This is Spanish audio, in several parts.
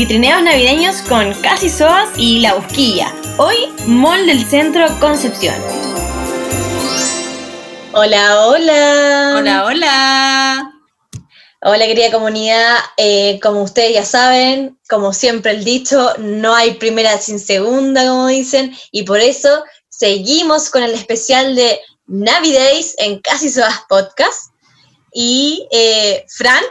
Vitrineos navideños con Casi Soas y La Busquilla. Hoy, Mall del Centro Concepción. Hola, hola. Hola, hola. Hola querida comunidad, eh, como ustedes ya saben, como siempre el dicho, no hay primera sin segunda, como dicen, y por eso seguimos con el especial de Navidays en Casi Soas Podcast. Y eh, Fran,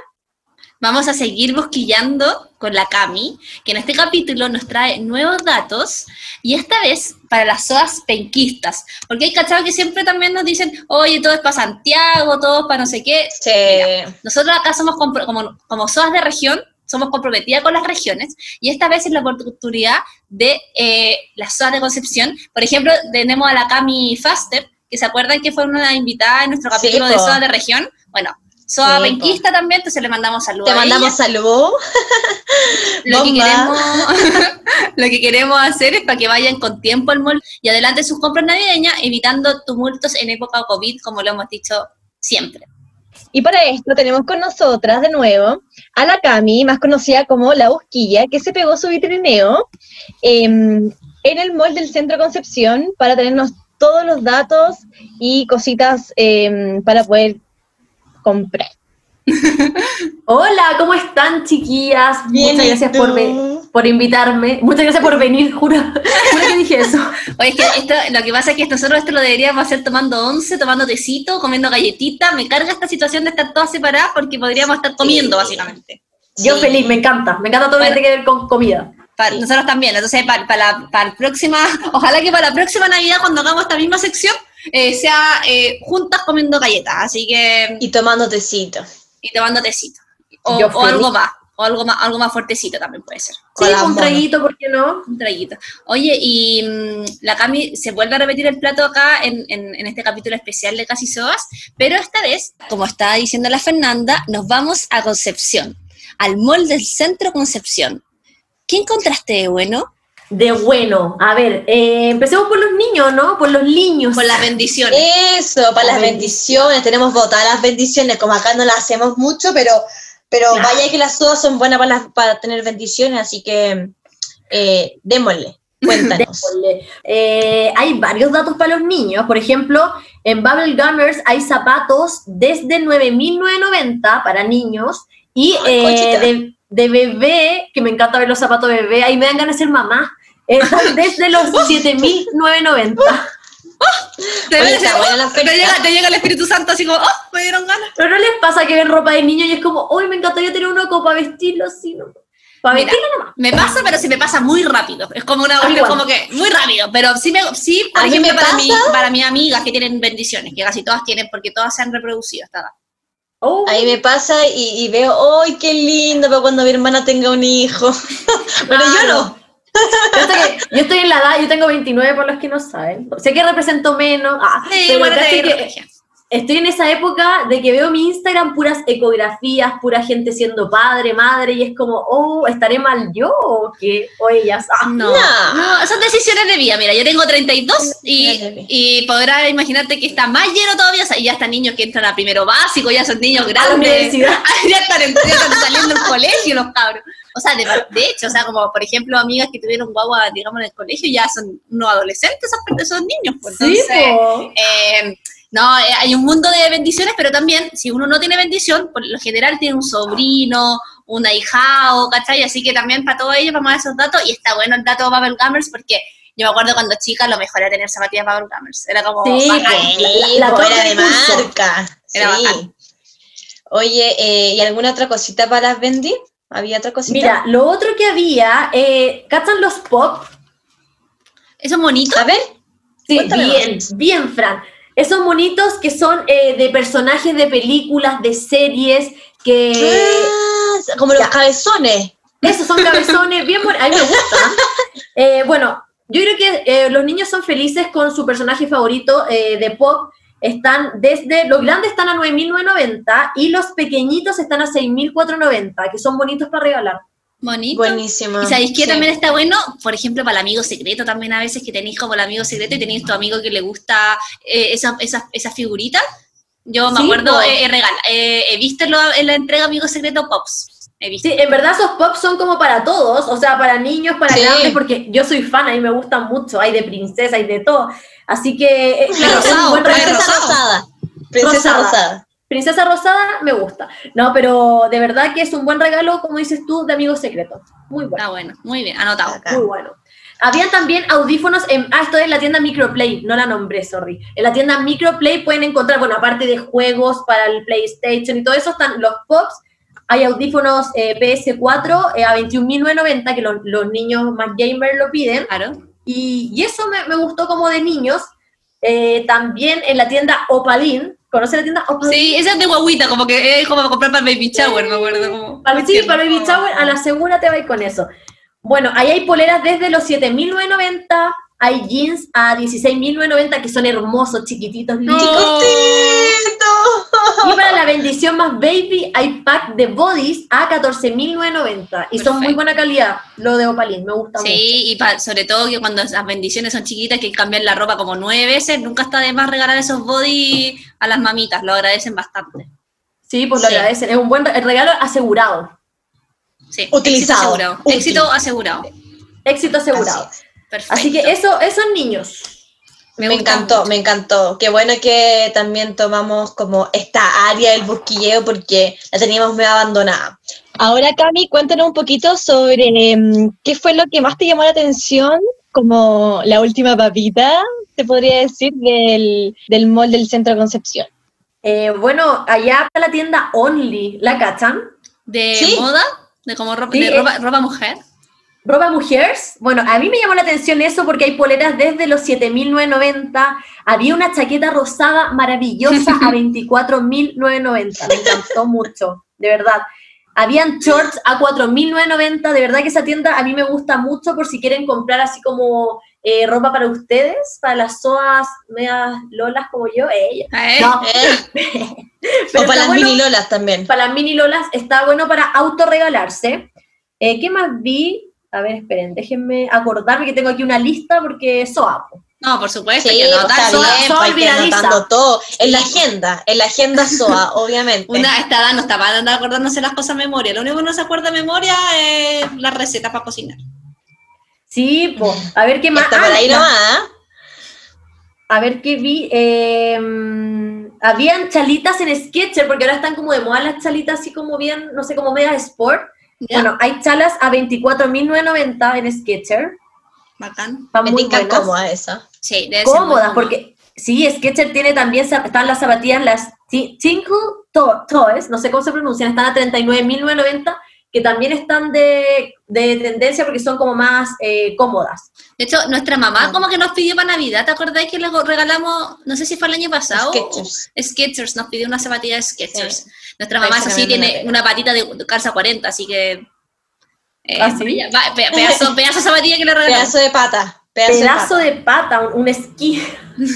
Vamos a seguir bosquillando con la Cami, que en este capítulo nos trae nuevos datos, y esta vez para las sodas penquistas, porque hay cachados que siempre también nos dicen, oye, todo es para Santiago, todo es para no sé qué. se- Nosotros acá somos como, como sodas de región, somos comprometidas con las regiones, y esta vez es la oportunidad de eh, las sodas de Concepción. Por ejemplo, tenemos a la Cami Faster, que se acuerdan que fue una invitada en nuestro Sí, capítulo de sodas de región. Bueno, soda Sí, penquista también, entonces le mandamos saludos te mandamos salud. Lo que, queremos, lo que queremos hacer es para que vayan con tiempo al mall y adelante sus compras navideñas, evitando tumultos en época COVID, como lo hemos dicho siempre. Y para esto tenemos con nosotras de nuevo a la Cami, más conocida como La Busquilla, que se pegó su vitrineo em, en el mall del Centro Concepción para tenernos todos los datos y cositas em, para poder comprar. Hola, ¿cómo están, chiquillas? Bien, Muchas ¿y gracias por, por invitarme. Muchas gracias por venir, juro, juro que dije eso. Oye, es que esto, lo que pasa es que nosotros esto lo deberíamos hacer tomando once, tomando tecito, comiendo galletita. Me carga esta situación de estar todas separadas porque podríamos estar comiendo, básicamente. Yo Sí. feliz, me encanta. Me encanta todo lo que tiene que ver con comida. Nosotros también, entonces para, para, la, para la próxima, ojalá que para la próxima Navidad cuando hagamos esta misma sección eh, sea eh, juntas comiendo galletas, así que Y tomando tecito. y tomando tecito. O, algo más, o algo más, algo más fuertecito también puede ser. Sí, un traguito, ¿por qué no? Un traguito. Oye, y mm, la Cami se vuelve a repetir el plato acá en, en- en este capítulo especial de Casi Soas, pero esta vez, como estaba diciendo la Fernanda, nos vamos a Concepción, al mall del centro Concepción. ¿Qué encontraste de bueno? De bueno. A ver, eh, empecemos por los niños, ¿no? Por los niños. Por las bendiciones. Eso, para las bendiciones, tenemos votadas las bendiciones, como acá no las hacemos mucho, pero, pero Claro. vaya que las sodas son buenas para, las- para tener bendiciones, así que eh, démosle, cuéntanos. Démosle. Eh, hay varios datos para los niños. Por ejemplo, en Bubble Gummers hay zapatos desde 9.990 para niños y Ay, eh, de, de bebé, que me encanta ver los zapatos de bebé, ahí me dan ganas de ser mamá. Eh, desde los 7.990. Te, Oye, ves- está buena la te llega, te llega el Espíritu Santo así como, oh, me dieron ganas. Pero no les pasa que ven ropa de niño y es como, hoy me encantaría tener uno como para vestirlo así, ¿no? Para Mira. vestirlo nomás. Me pasa, pero se me pasa muy rápido. Es como una cuestión como que muy rápido. Pero sí, me, sí por ejemplo, me para, mi, pasa- para mis amigas que tienen bendiciones, que casi todas tienen, porque todas se han reproducido hasta ahora. Oh, Ahí me pasa y, y veo, ¡ay, qué lindo! Para cuando mi hermana tenga un hijo. pero yo no. Yo estoy, yo estoy en la edad, yo tengo 29 por los que no saben. Sé que represento menos. ah, Sí, pero bueno, que estoy en esa época de que veo mi Instagram puras ecografías, pura gente siendo padre, madre, y es como, oh, ¿estaré mal yo o qué? O ellas. Ah, No, No. son decisiones de vida. Mira, yo tengo 32 y, y podrás imaginarte que está más lleno todavía. O sea, y ya están niños que entran a primero básico, ya son niños grandes. ya, están, en- ya están saliendo del colegio los cabros. O sea, de, de hecho, o sea, como por ejemplo, amigas que tuvieron guagua, digamos, en el colegio, ya son unos adolescentes, esos, esos niños. Pues, Sí, po. eh, no, eh, hay un mundo de bendiciones, pero también, si uno no tiene bendición, por lo general tiene un sobrino, un ahijado, ¿cachai? Así que también para todos ellos vamos a dar esos datos, y está bueno el dato de Bubble Gummers, porque yo me acuerdo cuando chica lo mejor era tener zapatillas Bubble Gummers. Era como... Sí, bacán. po. Sí, la troca era de marca. Era sí. bacán. Oye, eh, ¿y alguna otra cosita para las bendi? ¿Había otra cosita? Mira, lo otro que había, eh, ¿cachan los pop? ¿Eso es bonito? A ver, Sí, Cuéntame bien, más. bien, Fran. Esos monitos que son eh, de personajes de películas, de series, que... Ah, como los cabezones. Esos son cabezones bien bonitos. A mí me gustan. Eh, bueno, yo creo que eh, los niños son felices con su personaje favorito eh, de pop. Están desde, los grandes están a 9.990 y los pequeñitos están a 6.490, que son bonitos para regalar. Bonito. Buenísimo. ¿Y sabéis qué Sí. también está bueno? Por ejemplo, para el amigo secreto también a veces que tenéis como el amigo secreto y tenéis tu amigo que le gusta eh, esas esas esas figuritas. Yo me Sí, acuerdo, eh, eh, regal, eh, he visto en la entrega Amigo Secreto Pops. He visto. Sí, en verdad esos pops son como para todos, o sea, para niños, para Sí. grandes, porque yo soy fan, a mí me gustan mucho, hay de princesa, hay de todo. Así que eh, De es un rosado, buen. Princesa rosado. rosada. Princesa Rosada. rosada. Princesa Rosada me gusta. No, pero de verdad que es un buen regalo, como dices tú, de amigos secretos. Muy bueno. Está bueno, muy bien, anotado. Acá. Muy bueno. Habían también audífonos en. Ah, esto es la tienda Microplay, no la nombré, sorry. En la tienda Microplay pueden encontrar, bueno, aparte de juegos para el PlayStation y todo eso, están los Pops. Hay audífonos eh, PS4 eh, a 21.990 que los, los niños más gamers lo piden. Claro. Y, y eso me, me gustó como de niños. Eh, también en la tienda Opalin. ¿Conoce la tienda Opalin? Sí, esa es de guaguita, como que es como para comprar para el baby shower, me acuerdo. Como, Para, sí, para Baby Shower, a la segura te vais con eso. Bueno, ahí hay poleras desde los 7.990, hay jeans a 16.990 que son hermosos, chiquititos, lindos. Y para la bendición más baby, hay pack de bodies a 14.990 y son muy buena calidad, lo de Opalin, me gusta mucho. Sí, y pa- sobre todo que cuando las bendiciones son chiquitas, que cambiar la ropa como nueve veces, nunca está de más regalar esos body a las mamitas, lo agradecen bastante. Sí, pues lo Sí. agradecen, es un buen re- regalo asegurado, Sí, Utilizado, Éxito asegurado. útil. Éxito asegurado. éxito asegurado. Así Perfecto. Así que eso, esos niños. Me, encantó, mucho. me encantó. Qué bueno que también tomamos como esta área del busquilleo porque la teníamos medio abandonada. Ahora, Cami, cuéntanos un poquito sobre mm, qué fue lo que más te llamó la atención, como la última papita, te podría decir, del, del mall del Centro Concepción. Eh, bueno, allá está la tienda Only, ¿la cachan? De Sí. moda, de como ropa, Sí, de ropa, ropa mujer. Ropa Mujeres, bueno, a mí me llamó la atención eso porque hay poleras desde los 7.990, había una chaqueta rosada maravillosa a 24.990, me encantó mucho, de verdad. Habían shorts a 4.990, de verdad que esa tienda a mí me gusta mucho por si quieren comprar así como eh, ropa para ustedes, para las soas medias lolas como yo, eh, no, pero o para las bueno- mini lolas también. para las mini lolas está bueno para autorregalarse. Eh, ¿Qué más vi? A ver, esperen, déjenme acordarme que tengo aquí una lista porque SOA. No, por supuesto, Sí, que anotar. está sola- bien, anotando todo. En la agenda, en la agenda SOA, obviamente. Una esta edad no está para andar acordándose las cosas a memoria. Lo único que no se acuerda a memoria es las recetas para cocinar. Sí, po. a ver qué más. Está Ah, por ahí nomás, ¿ah? A ver qué vi. eh, habían chalitas en Sketcher, porque ahora están como de moda las chalitas así como bien, no sé, como media sport. Bueno, hay chalas a 24.990 en Sketcher. Bacán. Están Me muy cómoda esa. Sí, debe cómodas, cómoda. porque sí, Sketcher tiene también, están las zapatillas, las Ti- Tinkle To- Toes, no sé cómo se pronuncian, están a 39.990, que también están de, de tendencia porque son como más eh, cómodas. De hecho, nuestra mamá Ah. como que nos pidió para Navidad, ¿te acordáis que le regalamos, no sé si fue el año pasado? Skechers. Skechers, nos pidió una zapatilla de Skechers. Sí. Nuestra mamá es que me tiene una patita de, calza 40, así que... eh, ¿Ah, sí? vaya, va, pe- pedazo, pedazo de zapatilla que le regalamos. Pedazo de pata. Pedazo, Pedazo de de pata, un, un esquí.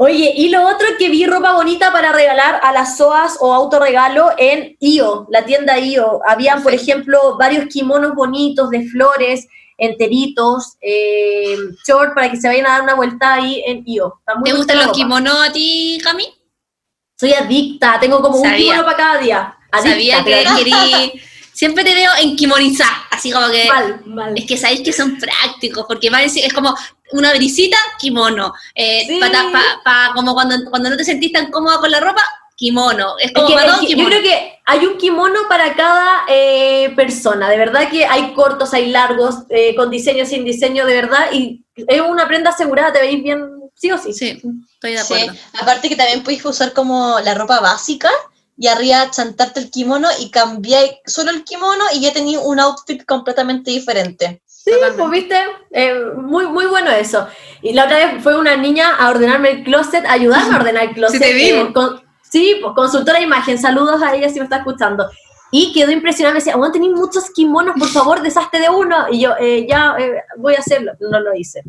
Oye, y lo otro que vi ropa bonita para regalar a las SOAS o autorregalo en IO, la tienda IO. Habían, por ejemplo, varios kimonos bonitos de flores, enteritos, eh, short para que se vayan a dar una vuelta ahí en IO. ¿Te gustan los kimonos a ti, Cami? Soy adicta, tengo como un Sabía. kimono para cada día. Adicta, Sabía que pero- querí... Siempre te veo en kimonizar, así como que... Mal, mal. Es que sabéis que son prácticos, porque es como una brisita, kimono. Eh, Sí. pa- pa- pa- como cuando, cuando no te sentís tan cómoda con la ropa, kimono. Es Es como que- es que yo kimono. creo que hay un kimono para cada eh, persona. De verdad que hay cortos, hay largos, eh, con diseño, sin diseño, de verdad. Y es una prenda asegurada, te veis bien, sí o sí. Sí, estoy de Sí, acuerdo. aparte que también puedes usar como la ropa básica y arriba chantarte el kimono y cambiar solo el kimono y ya tenías un outfit completamente diferente. Sí, pues viste, Eh, muy, muy bueno eso. Y la otra vez fue una niña a ordenarme el closet, a ayudarme a ordenar el closet. te vimos. eh, con- sí, pues consultora de imagen, saludos a ella si me está escuchando. Y quedó impresionada, me decía, bueno, tenéis muchos kimonos, por favor, deshazte de uno. Y yo, eh, ya, eh, voy a hacerlo. No lo hice.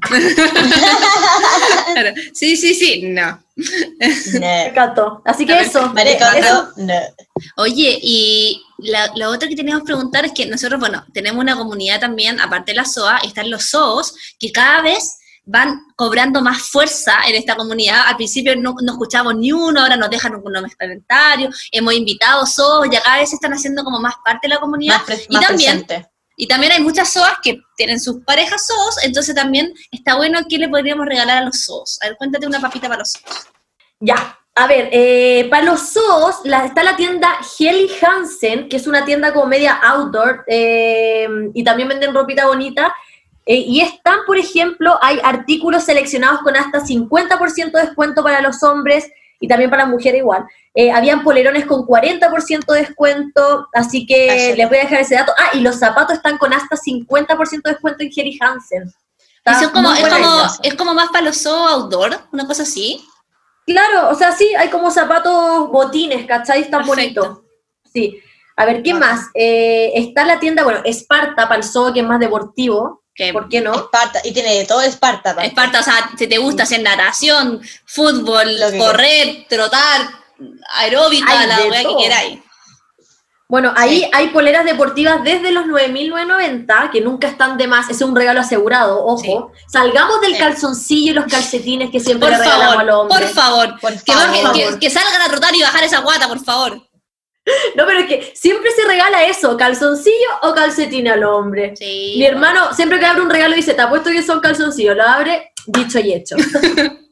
Claro. Sí, sí, sí, no. Me No. encantó. Así que ver, eso. Eh, eso- no. Oye, y la, la otra que teníamos que preguntar es que nosotros, bueno, tenemos una comunidad también, aparte de la SOA, están los SOOS, que cada vez van cobrando más fuerza en esta comunidad. Al principio no, no escuchamos ni uno, ahora nos dejan unos comentarios, hemos invitado SOS, ya cada vez están haciendo como más parte de la comunidad. Más, pre- y más también presente. y también hay muchas SOAs que tienen sus parejas SOS, entonces también está bueno qué le podríamos regalar a los SOS. A ver, cuéntate una papita para los SOS. Ya, a ver, eh, para los zoos la- está la tienda Helly Hansen, que es una tienda como media outdoor, eh, y también venden ropita bonita. Eh, y están, por ejemplo, hay artículos seleccionados con hasta 50% de descuento para los hombres y también para las mujeres igual. Eh, habían polerones con 40% de descuento, así que les voy a dejar ese dato. Ah, y los zapatos están con hasta 50% de descuento en Helly Hansen. Y son como, es, como, es como más para los outdoor, una cosa así. Claro, o sea, sí, hay como zapatos botines, ¿cachai? Están bonitos. Sí. A ver, ¿qué más? Eh, está la tienda, bueno, Esparta para el zoo, que es más deportivo. Que ¿Por qué no? Esparta, y tiene de todo Esparta. aparte. Esparta, o sea, si te gusta hacer natación, fútbol, correr, trotar, aeróbica, la weá que queráis. Bueno, ahí Sí. hay poleras deportivas desde los 9.990, que nunca están de más, es un regalo asegurado, ojo. Salgamos del Sí. calzoncillo y los calcetines que siempre Por le regalamos al favor, hombre. por favor. Por Que, favor. que- que salgan a trotar y bajar esa guata, por favor. No, pero es que siempre se regala eso, calzoncillo o calcetín al hombre. Sí. Mi hermano siempre que abre un regalo dice, te apuesto que son calzoncillos, lo abre, dicho y hecho.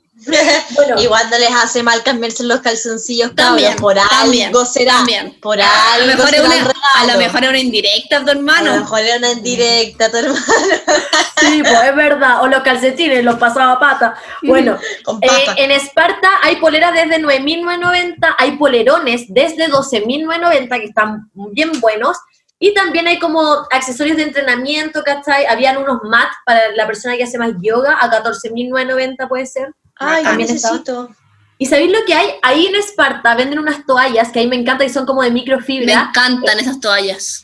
Bueno, Igual no les hace mal cambiarse los calzoncillos, También, cabros. Por también, algo será. también. Por A algo lo mejor será una, a lo mejor es una indirecta, tu A lo hermano. mejor era una en directa, tu hermano. sí, pues es verdad, o los calcetines, los pasaba a pata. Bueno, Con Eh, en Esparta hay poleras desde 9.990, hay polerones desde 12.990 que están bien buenos. Y también hay como accesorios de entrenamiento, ¿cachai? Habían unos mats para la persona que hace más yoga, a 14.990 puede ser. Ay, yo también está. necesito. ¿Y sabéis lo que hay? Ahí en Esparta venden unas toallas que a mí me encanta y son como de Me microfibra. encantan esas toallas.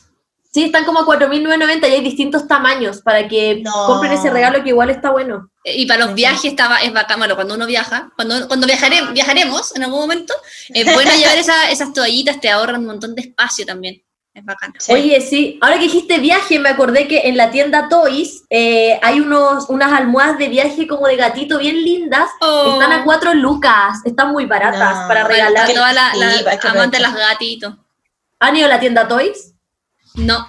Sí, están como a 4.990 y hay distintos tamaños para que No. compren ese regalo que igual está bueno. Eh, Y para los viajes estaba, es bacán, bueno, cuando uno viaja, cuando, cuando viajare, viajaremos en algún momento, es bueno llevar esa- esas toallitas, te ahorran un montón de espacio también. Es bacán. Sí. Oye, sí, ahora que dijiste viaje, me acordé que en la tienda Toys eh, hay unos, unas almohadas de viaje como de gatito bien lindas. Oh. Están a cuatro lucas, están muy baratas No. para regalar. Sí, que amantes de aprovechen. las gatitos. ¿Han ido a la tienda Toys? No. A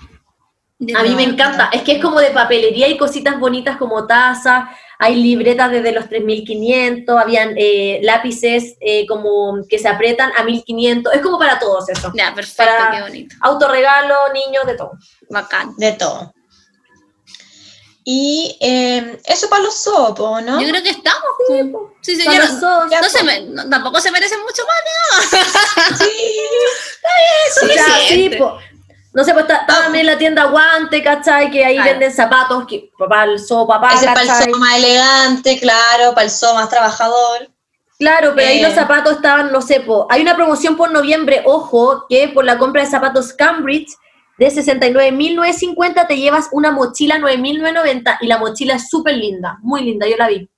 mí No, me encanta, no. es que es como de papelería y cositas bonitas como tazas, hay libretas desde los 3.500, habían eh, lápices eh, como que se apretan a 1.500, es como para todos eso. Ya, perfecto, Para- qué bonito. Autorregalo, niños, de todo. Bacán. De todo. Y eh, eso para los sopos, ¿no? Yo creo que estamos. po. Sí, sí, los no, dos. no se me- no- tampoco se merecen mucho más. Sí. O sea, sí, po. No sé, pues está, está también la tienda Guante, ¿cachai? Que ahí Claro. venden zapatos, que, para el so, papá, Ese para el zoo más elegante, claro, para el zoo más trabajador. Claro, pero ahí Eh. los zapatos estaban, no sé, po. hay una promoción por noviembre, ojo, que por la compra de zapatos Cambridge de 69.950 te llevas una mochila 9.990 y la mochila es súper linda, muy linda, yo la vi.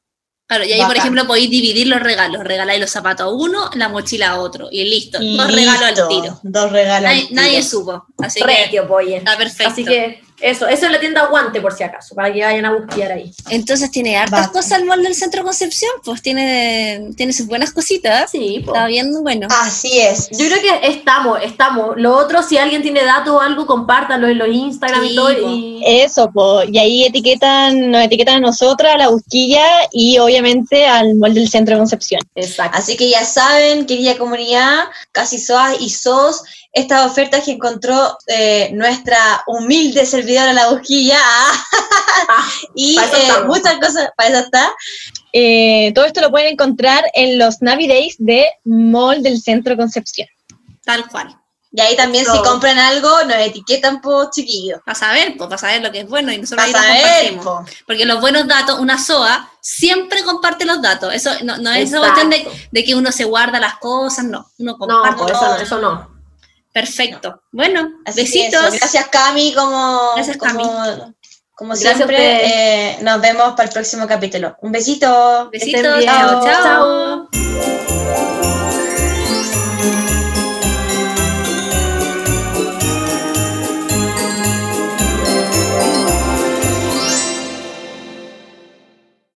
Claro, y ahí, por ejemplo, podéis dividir los regalos. Regaláis los zapatos a uno, la mochila a otro. Y listo. Y Dos regalos al listo, tiro. Dos regalos Nadie, al tiro. nadie supo. Así que está perfecto. Así que eso, eso es la tienda Guante por si acaso, para que vayan a buscar ahí. Entonces tiene hartas cosas el mall del Centro Concepción, pues tiene, tiene sus buenas cositas. Sí, po. Está bien, bueno. Así es. Yo creo que estamos, estamos. Lo otro, si alguien tiene datos o algo, compártanlo en los Instagram Sí, y todo. po. Y... Eso, po. y ahí etiquetan, nos etiquetan a nosotras, a la busquilla y obviamente al molde del centro Concepción. Exacto. Así que ya saben, querida comunidad, casi SOAS y SOS, estas ofertas que encontró eh, nuestra humilde servidora La Busquilla. Ah, y eh, muchas cosas, para eso está. Eh, todo esto lo pueden encontrar en los Navi Days de Mall del Centro Concepción. Tal cual. Y ahí también si compran algo, nos etiquetan por chiquillos. Para saber, pues, para saber lo que es bueno y nosotros ahí lo compartimos. po. Porque los buenos datos, una SOA siempre comparte los datos. Eso no, no es cuestión de, de que uno se guarda las cosas, no. Uno No, comparte eso todo. no, eso no. Perfecto. Bueno, Así besitos. eso, gracias Cami, como, Gracias, Cami. como siempre, eh, nos vemos para el próximo capítulo. Un besito. Besitos. Chao, chao. Chao.